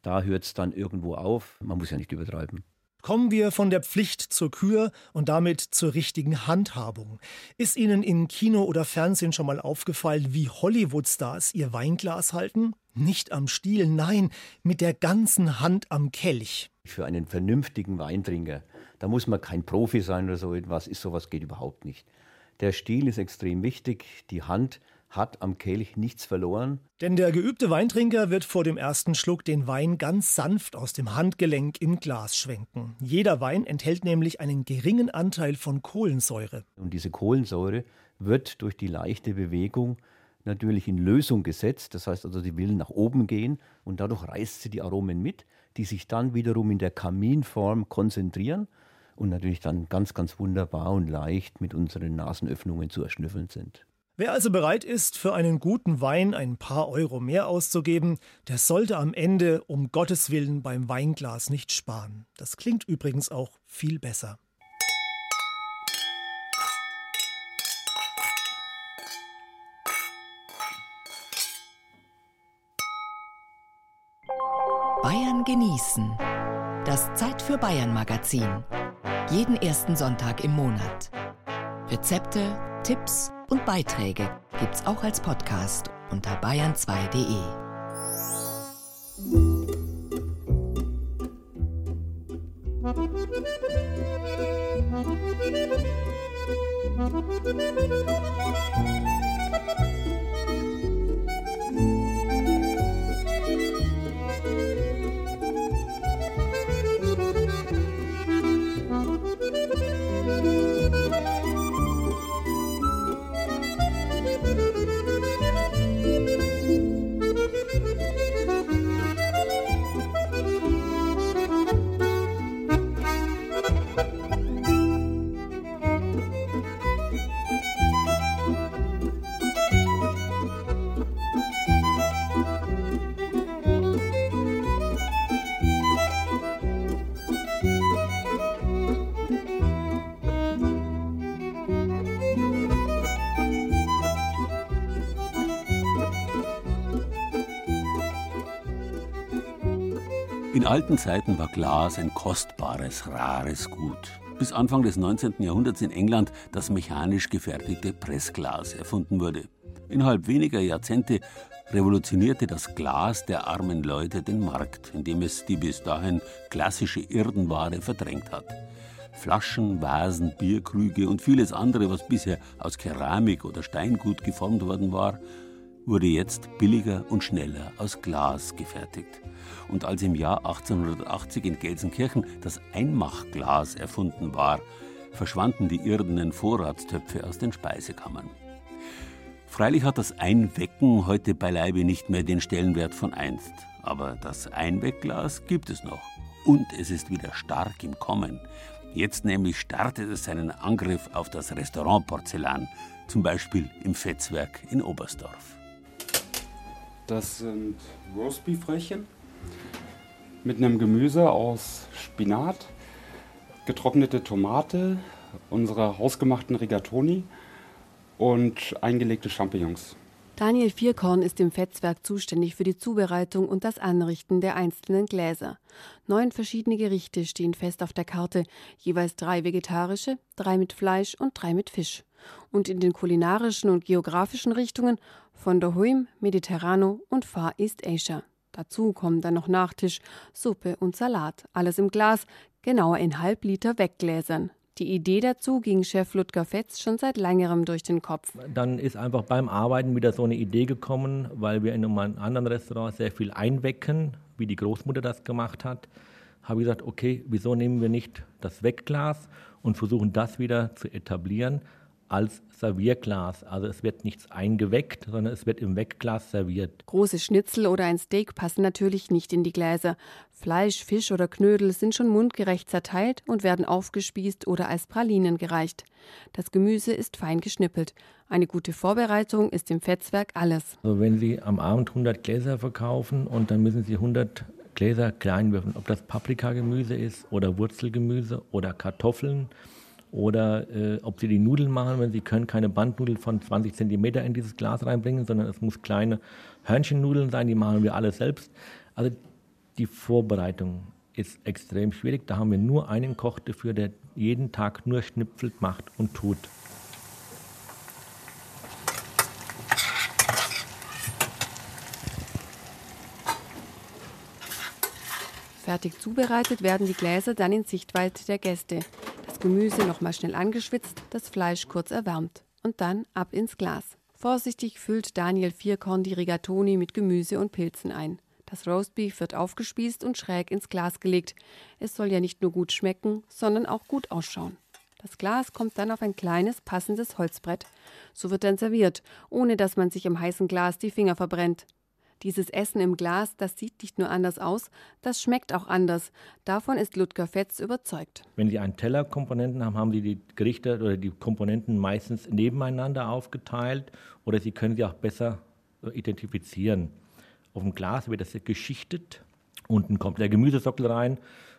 da hört es dann irgendwo auf. Man muss ja nicht übertreiben. Kommen wir von der Pflicht zur Kür und damit zur richtigen Handhabung. Ist Ihnen in Kino oder Fernsehen schon mal aufgefallen, wie Hollywood-Stars ihr Weinglas halten? Nicht am Stiel, nein, mit der ganzen Hand am Kelch. Für einen vernünftigen Weintrinker, da muss man kein Profi sein oder so etwas, ist sowas geht überhaupt nicht. Der Stil ist extrem wichtig, die Hand hat am Kelch nichts verloren. Denn der geübte Weintrinker wird vor dem ersten Schluck den Wein ganz sanft aus dem Handgelenk im Glas schwenken. Jeder Wein enthält nämlich einen geringen Anteil von Kohlensäure. Und diese Kohlensäure wird durch die leichte Bewegung natürlich in Lösung gesetzt. Das heißt also, sie will nach oben gehen und dadurch reißt sie die Aromen mit, die sich dann wiederum in der Kaminform konzentrieren und natürlich dann ganz, ganz wunderbar und leicht mit unseren Nasenöffnungen zu erschnüffeln sind. Wer also bereit ist, für einen guten Wein ein paar Euro mehr auszugeben, der sollte am Ende um Gottes Willen beim Weinglas nicht sparen. Das klingt übrigens auch viel besser. Bayern genießen. Das Zeit für Bayern Magazin. Jeden ersten Sonntag im Monat. Rezepte, Tipps und Beiträge gibt's auch als Podcast unter bayern2.de. In alten Zeiten war Glas ein kostbares, rares Gut. Bis Anfang des 19. Jahrhunderts in England das mechanisch gefertigte Pressglas erfunden wurde. Innerhalb weniger Jahrzehnte revolutionierte das Glas der armen Leute den Markt, indem es die bis dahin klassische Irdenware verdrängt hat. Flaschen, Vasen, Bierkrüge und vieles andere, was bisher aus Keramik oder Steingut geformt worden war, wurde jetzt billiger und schneller aus Glas gefertigt. Und als im Jahr 1880 in Gelsenkirchen das Einmachglas erfunden war, verschwanden die irdenen Vorratstöpfe aus den Speisekammern. Freilich hat das Einwecken heute beileibe nicht mehr den Stellenwert von einst, aber das Einwegglas gibt es noch. Und es ist wieder stark im Kommen. Jetzt nämlich startet es seinen Angriff auf das Restaurantporzellan, zum Beispiel im Fetzwerk in Oberstdorf. Das sind Roastbeef-Röllchen mit einem Gemüse aus Spinat, getrocknete Tomate, unsere hausgemachten Rigatoni und eingelegte Champignons. Daniel Vierkorn ist im Fetzwerk zuständig für die Zubereitung und das Anrichten der einzelnen Gläser. Neun verschiedene Gerichte stehen fest auf der Karte, jeweils drei vegetarische, drei mit Fleisch und drei mit Fisch. Und in den kulinarischen und geografischen Richtungen von daheim, Mediterrano und Far East Asia. Dazu kommen dann noch Nachtisch, Suppe und Salat. Alles im Glas, genauer in Halbliter Weggläsern. Die Idee dazu ging Chef Ludger Fetz schon seit längerem durch den Kopf. Dann ist einfach beim Arbeiten wieder so eine Idee gekommen, weil wir in einem anderen Restaurant sehr viel einwecken, wie die Großmutter das gemacht hat. Habe ich gesagt, okay, wieso nehmen wir nicht das Wegglas und versuchen das wieder zu etablieren als Servierglas. Also es wird nichts eingeweckt, sondern es wird im Wegglas serviert. Große Schnitzel oder ein Steak passen natürlich nicht in die Gläser. Fleisch, Fisch oder Knödel sind schon mundgerecht zerteilt und werden aufgespießt oder als Pralinen gereicht. Das Gemüse ist fein geschnippelt. Eine gute Vorbereitung ist im Fetzwerk alles. Also wenn Sie am Abend 100 Gläser verkaufen und dann müssen Sie 100 Gläser klein würfeln, ob das Paprikagemüse ist oder Wurzelgemüse oder Kartoffeln oder äh, ob sie die Nudeln machen, wenn sie können keine Bandnudeln von 20 cm in dieses Glas reinbringen, sondern es muss kleine Hörnchennudeln sein, die machen wir alle selbst. Also die Vorbereitung ist extrem schwierig. Da haben wir nur einen Koch dafür, der jeden Tag nur schnipfelt, macht und tut. Fertig zubereitet werden die Gläser dann in Sichtweite der Gäste. Das Gemüse nochmal schnell angeschwitzt, das Fleisch kurz erwärmt. Und dann ab ins Glas. Vorsichtig füllt Daniel Vierkorn die Rigatoni mit Gemüse und Pilzen ein. Das Roastbeef wird aufgespießt und schräg ins Glas gelegt. Es soll ja nicht nur gut schmecken, sondern auch gut ausschauen. Das Glas kommt dann auf ein kleines, passendes Holzbrett. So wird dann serviert, ohne dass man sich im heißen Glas die Finger verbrennt. Dieses Essen im Glas, das sieht nicht nur anders aus, das schmeckt auch anders. Davon ist Ludger Fetz überzeugt. Wenn Sie einen Teller Komponenten haben, haben Sie die Gerichte oder die Komponenten meistens nebeneinander aufgeteilt oder Sie können sie auch besser identifizieren. Auf dem Glas wird das geschichtet. Unten kommt der Gemüsesockel rein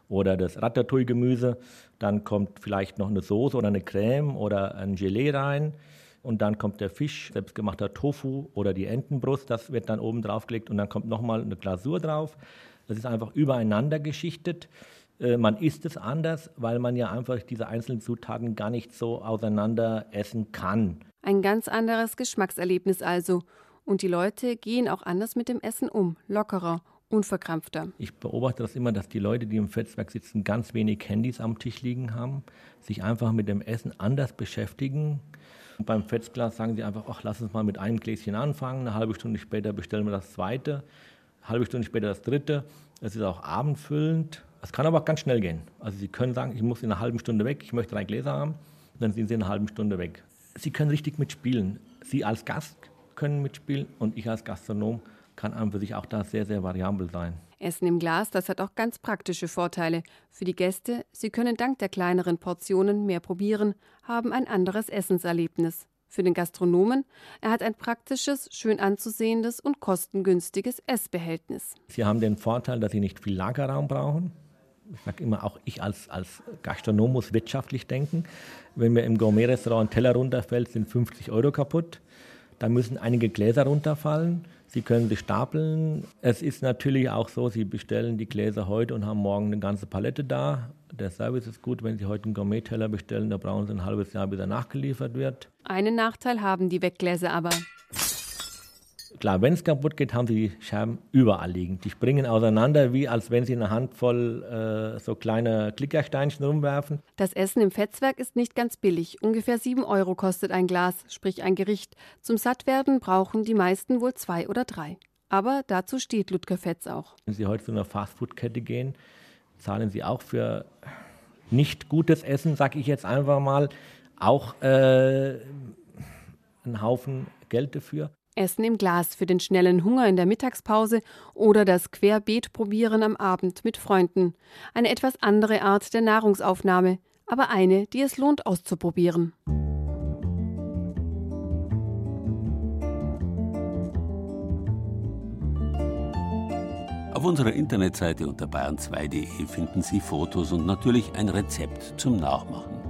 oder das Ratatouille-Gemüse. Dann kommt vielleicht noch eine Soße oder eine Creme oder ein Gelee rein. Und dann kommt der Fisch, selbstgemachter Tofu oder die Entenbrust, das wird dann oben drauf gelegt und dann kommt nochmal eine Glasur drauf. Das ist einfach übereinander geschichtet. Äh, man isst es anders, weil man ja einfach diese einzelnen Zutaten gar nicht so auseinander essen kann. Ein ganz anderes Geschmackserlebnis also. Und die Leute gehen auch anders mit dem Essen um, lockerer, unverkrampfter. Ich beobachte das immer, dass die Leute, die im Fetzwerk sitzen, ganz wenig Handys am Tisch liegen haben, sich einfach mit dem Essen anders beschäftigen. Und beim Fetzglas sagen sie einfach, ach, lass uns mal mit einem Gläschen anfangen, eine halbe Stunde später bestellen wir das zweite, eine halbe Stunde später das dritte. Es ist auch abendfüllend. Es kann aber auch ganz schnell gehen. Also Sie können sagen, ich muss in einer halben Stunde weg, ich möchte drei Gläser haben, dann sind Sie in einer halben Stunde weg. Sie können richtig mitspielen. Sie als Gast können mitspielen und ich als Gastronom kann an für sich auch da sehr, sehr variabel sein. Essen im Glas, das hat auch ganz praktische Vorteile. Für die Gäste, sie können dank der kleineren Portionen mehr probieren, haben ein anderes Essenserlebnis. Für den Gastronomen, er hat ein praktisches, schön anzusehendes und kostengünstiges Essbehältnis. Sie haben den Vorteil, dass Sie nicht viel Lagerraum brauchen. Ich sage immer, auch ich als, als Gastronom muss wirtschaftlich denken. Wenn mir im Gourmet-Restaurant ein Teller runterfällt, sind 50 Euro kaputt. Da müssen einige Gläser runterfallen. Sie können sie stapeln. Es ist natürlich auch so, Sie bestellen die Gläser heute und haben morgen eine ganze Palette da. Der Service ist gut, wenn Sie heute einen Gourmet-Teller bestellen, da brauchen Sie ein halbes Jahr, bis er nachgeliefert wird. Einen Nachteil haben die Weggläser aber. Klar, wenn es kaputt geht, haben sie die Scherben überall liegen. Die springen auseinander, wie als wenn sie eine Handvoll äh, so kleine Klickersteinchen rumwerfen. Das Essen im Fetzwerk ist nicht ganz billig. Ungefähr 7 Euro kostet ein Glas, sprich ein Gericht. Zum Sattwerden brauchen die meisten wohl zwei oder drei. Aber dazu steht Ludger Fetz auch. Wenn Sie heute zu einer Fastfood-Kette gehen, zahlen Sie auch für nicht gutes Essen, sage ich jetzt einfach mal, auch äh, einen Haufen Geld dafür. Essen im Glas für den schnellen Hunger in der Mittagspause oder das Querbeet-Probieren am Abend mit Freunden. Eine etwas andere Art der Nahrungsaufnahme, aber eine, die es lohnt auszuprobieren. Auf unserer Internetseite unter bayern2.de finden Sie Fotos und natürlich ein Rezept zum Nachmachen.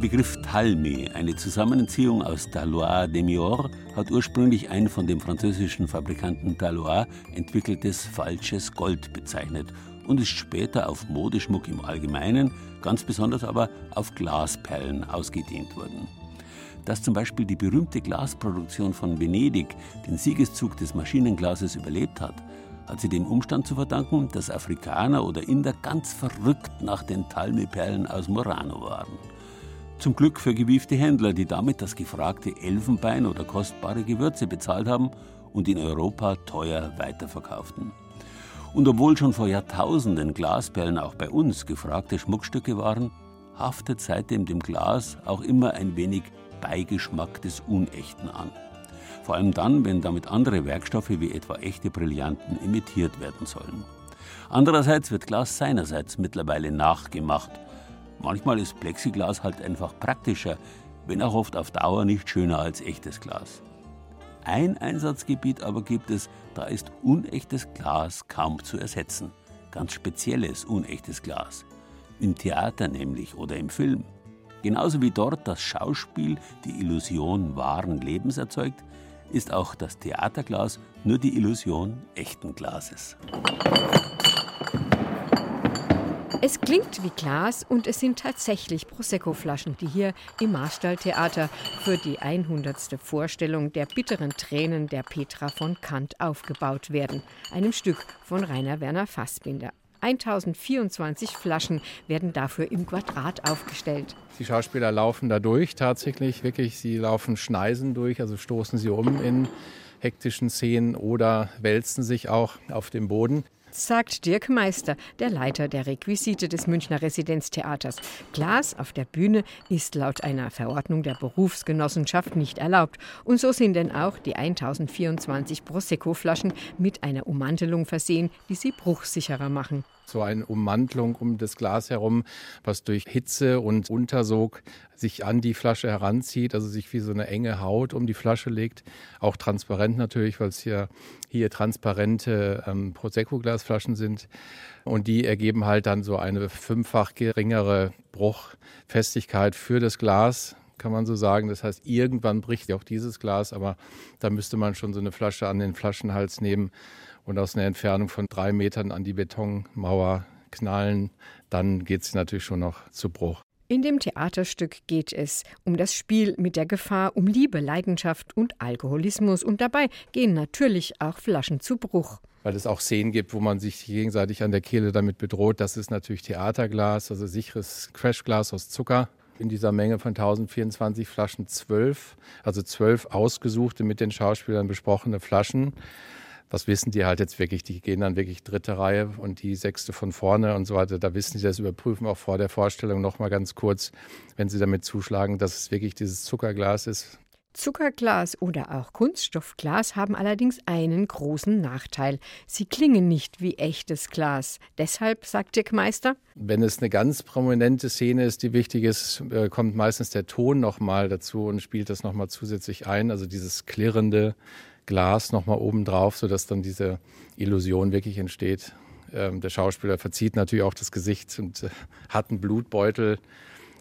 Begriff Talme, eine Zusammenziehung aus Talois de Mior, hat ursprünglich ein von dem französischen Fabrikanten Talois entwickeltes falsches Gold bezeichnet und ist später auf Modeschmuck im Allgemeinen, ganz besonders aber auf Glasperlen ausgedehnt worden. Dass zum Beispiel die berühmte Glasproduktion von Venedig den Siegeszug des Maschinenglases überlebt hat, hat sie dem Umstand zu verdanken, dass Afrikaner oder Inder ganz verrückt nach den Talmeperlen aus Murano waren. Zum Glück für gewiefte Händler, die damit das gefragte Elfenbein oder kostbare Gewürze bezahlt haben und in Europa teuer weiterverkauften. Und obwohl schon vor Jahrtausenden Glasperlen auch bei uns gefragte Schmuckstücke waren, haftet seitdem dem Glas auch immer ein wenig Beigeschmack des Unechten an. Vor allem dann, wenn damit andere Werkstoffe wie etwa echte Brillanten imitiert werden sollen. Andererseits wird Glas seinerseits mittlerweile nachgemacht. Manchmal ist Plexiglas halt einfach praktischer, wenn auch oft auf Dauer nicht schöner als echtes Glas. Ein Einsatzgebiet aber gibt es, da ist unechtes Glas kaum zu ersetzen. Ganz spezielles unechtes Glas. Im Theater nämlich oder im Film. Genauso wie dort das Schauspiel die Illusion wahren Lebens erzeugt, ist auch das Theaterglas nur die Illusion echten Glases. Es klingt wie Glas und es sind tatsächlich Prosecco-Flaschen, die hier im Marstalltheater für die 100. Vorstellung der bitteren Tränen der Petra von Kant aufgebaut werden, einem Stück von Rainer Werner Fassbinder. 1024 Flaschen werden dafür im Quadrat aufgestellt. Die Schauspieler laufen da durch, tatsächlich wirklich. Sie laufen Schneisen durch, also stoßen sie um in hektischen Szenen oder wälzen sich auch auf dem Boden sagt Dirk Meister, der Leiter der Requisite des Münchner Residenztheaters. Glas auf der Bühne ist laut einer Verordnung der Berufsgenossenschaft nicht erlaubt. Und so sind denn auch die 1024 Prosecco-Flaschen mit einer Ummantelung versehen, die sie bruchsicherer machen so eine Ummantelung um das Glas herum, was durch Hitze und Untersog sich an die Flasche heranzieht, also sich wie so eine enge Haut um die Flasche legt. Auch transparent natürlich, weil es hier, hier transparente ähm, Prosecco-Glasflaschen sind. Und die ergeben halt dann so eine fünffach geringere Bruchfestigkeit für das Glas kann man so sagen. Das heißt, irgendwann bricht auch dieses Glas, aber da müsste man schon so eine Flasche an den Flaschenhals nehmen und aus einer Entfernung von drei Metern an die Betonmauer knallen, dann geht es natürlich schon noch zu Bruch. In dem Theaterstück geht es um das Spiel mit der Gefahr, um Liebe, Leidenschaft und Alkoholismus. Und dabei gehen natürlich auch Flaschen zu Bruch. Weil es auch Szenen gibt, wo man sich gegenseitig an der Kehle damit bedroht. Das ist natürlich Theaterglas, also sicheres Crashglas aus Zucker. In dieser Menge von 1024 Flaschen zwölf, also zwölf ausgesuchte mit den Schauspielern besprochene Flaschen das wissen die halt jetzt wirklich. Die gehen dann wirklich dritte Reihe und die sechste von vorne und so weiter. Da wissen sie das, überprüfen auch vor der Vorstellung nochmal ganz kurz, wenn sie damit zuschlagen, dass es wirklich dieses Zuckerglas ist. Zuckerglas oder auch Kunststoffglas haben allerdings einen großen Nachteil. Sie klingen nicht wie echtes Glas. Deshalb, sagt Dirk Meister, wenn es eine ganz prominente Szene ist, die wichtig ist, äh, kommt meistens der Ton nochmal dazu und spielt das nochmal zusätzlich ein. Also dieses klirrende, Glas nochmal oben drauf, sodass dann diese Illusion wirklich entsteht. Ähm, der Schauspieler verzieht natürlich auch das Gesicht und äh, hat einen Blutbeutel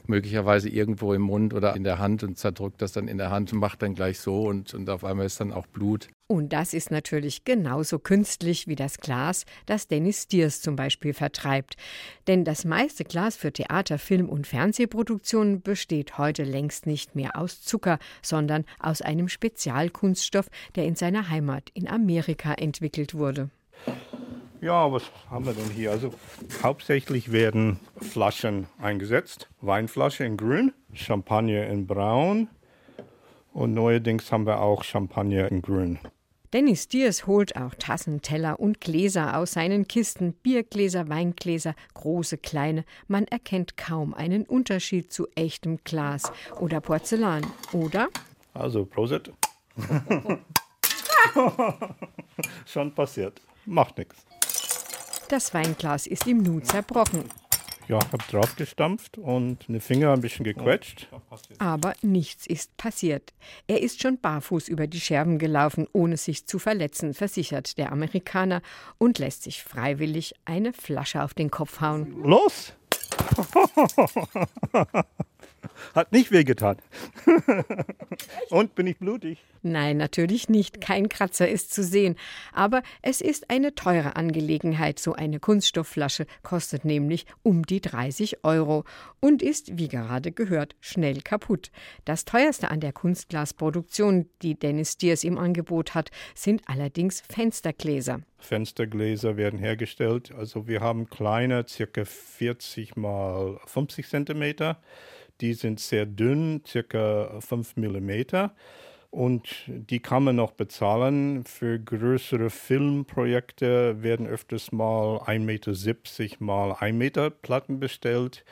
möglicherweise irgendwo im Mund oder in der Hand und zerdrückt das dann in der Hand und macht dann gleich so und, und auf einmal ist dann auch Blut. Und das ist natürlich genauso künstlich wie das Glas, das Dennis Stiers zum Beispiel vertreibt. Denn das meiste Glas für Theater, Film und Fernsehproduktionen besteht heute längst nicht mehr aus Zucker, sondern aus einem Spezialkunststoff, der in seiner Heimat in Amerika entwickelt wurde. Ja, was haben wir denn hier? Also hauptsächlich werden Flaschen eingesetzt. Weinflasche in grün, Champagner in braun und neuerdings haben wir auch Champagner in grün. Dennis Diers holt auch Tassen, Teller und Gläser aus seinen Kisten. Biergläser, Weingläser, große, kleine. Man erkennt kaum einen Unterschied zu echtem Glas oder Porzellan, oder? Also, Prosit. Schon passiert. Macht nichts. Das Weinglas ist ihm nun zerbrochen. Ja, ich habe drauf gestampft und eine Finger ein bisschen gequetscht. Aber nichts ist passiert. Er ist schon barfuß über die Scherben gelaufen, ohne sich zu verletzen, versichert der Amerikaner und lässt sich freiwillig eine Flasche auf den Kopf hauen. Los! Hat nicht wehgetan. Und bin ich blutig? Nein, natürlich nicht. Kein Kratzer ist zu sehen. Aber es ist eine teure Angelegenheit. So eine Kunststoffflasche kostet nämlich um die 30 Euro und ist, wie gerade gehört, schnell kaputt. Das teuerste an der Kunstglasproduktion, die Dennis Diers im Angebot hat, sind allerdings Fenstergläser. Fenstergläser werden hergestellt. Also wir haben kleine, circa 40 mal 50 Zentimeter. Die sind sehr dünn, circa 5 mm. und die kann man noch bezahlen. Für größere Filmprojekte werden öfters mal 1,70 Meter mal 1 Meter Platten bestellt.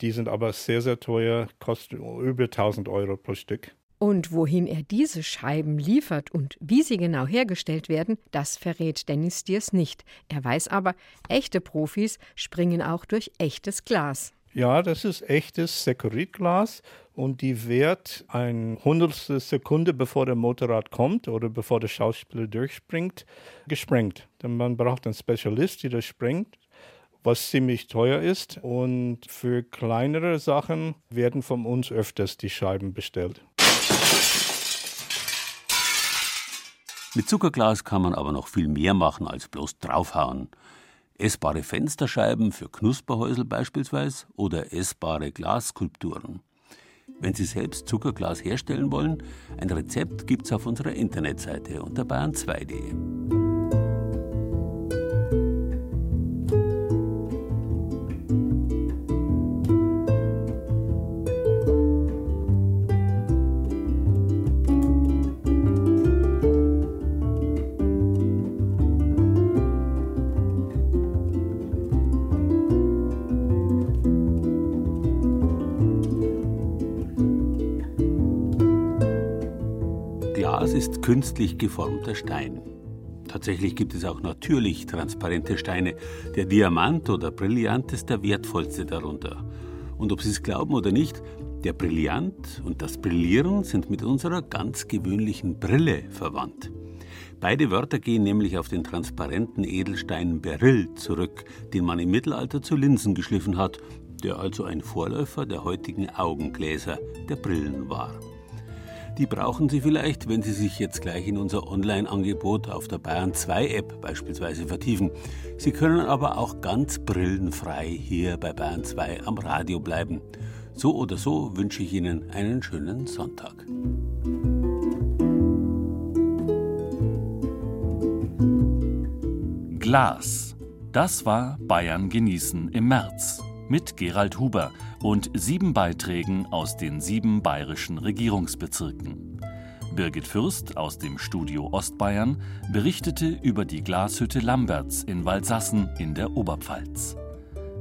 Die sind aber sehr, sehr teuer, kosten über 1000 Euro pro Stück. Und wohin er diese Scheiben liefert und wie sie genau hergestellt werden, das verrät Dennis Stiers nicht. Er weiß aber, echte Profis springen auch durch echtes Glas. Ja, das ist echtes Sekuritglas und die wird ein Hundertstel Sekunde, bevor der Motorrad kommt oder bevor der Schauspieler durchspringt, gesprengt. Denn man braucht einen Spezialist, der das sprengt, was ziemlich teuer ist. Und für kleinere Sachen werden von uns öfters die Scheiben bestellt. Mit Zuckerglas kann man aber noch viel mehr machen als bloß draufhauen. Essbare Fensterscheiben für Knusperhäusel beispielsweise oder essbare Glasskulpturen. Wenn Sie selbst Zuckerglas herstellen wollen, ein Rezept gibt's auf unserer Internetseite unter bayern2.de. künstlich geformter Stein. Tatsächlich gibt es auch natürlich transparente Steine. Der Diamant oder Brillant ist der wertvollste darunter. Und ob Sie es glauben oder nicht, der Brillant und das Brillieren sind mit unserer ganz gewöhnlichen Brille verwandt. Beide Wörter gehen nämlich auf den transparenten Edelstein Beryl zurück, den man im Mittelalter zu Linsen geschliffen hat, der also ein Vorläufer der heutigen Augengläser, der Brillen war. Die brauchen Sie vielleicht, wenn Sie sich jetzt gleich in unser Online-Angebot auf der Bayern 2 App beispielsweise vertiefen. Sie können aber auch ganz brillenfrei hier bei Bayern 2 am Radio bleiben. So oder so wünsche ich Ihnen einen schönen Sonntag. Glas. Das war Bayern genießen im März mit Gerald Huber und sieben Beiträgen aus den sieben bayerischen Regierungsbezirken. Birgit Fürst aus dem Studio Ostbayern berichtete über die Glashütte Lamberts in Waldsassen in der Oberpfalz.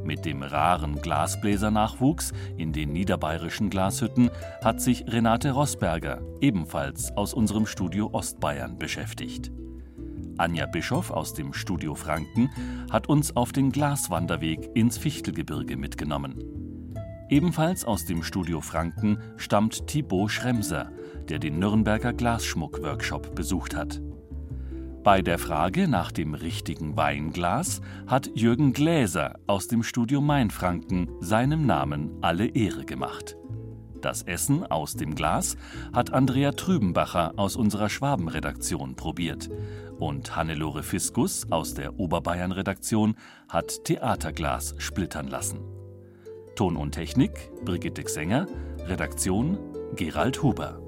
Mit dem raren Glasbläsernachwuchs in den niederbayerischen Glashütten hat sich Renate Rosberger ebenfalls aus unserem Studio Ostbayern beschäftigt. Anja Bischoff aus dem Studio Franken hat uns auf den Glaswanderweg ins Fichtelgebirge mitgenommen. Ebenfalls aus dem Studio Franken stammt Thibaut Schremser, der den Nürnberger Glasschmuck-Workshop besucht hat. Bei der Frage nach dem richtigen Weinglas hat Jürgen Gläser aus dem Studio Mainfranken seinem Namen alle Ehre gemacht. Das Essen aus dem Glas hat Andrea Trübenbacher aus unserer Schwabenredaktion probiert und Hannelore Fiskus aus der Oberbayern-Redaktion hat Theaterglas splittern lassen. Ton und Technik Brigitte Xenger, Redaktion Gerald Huber.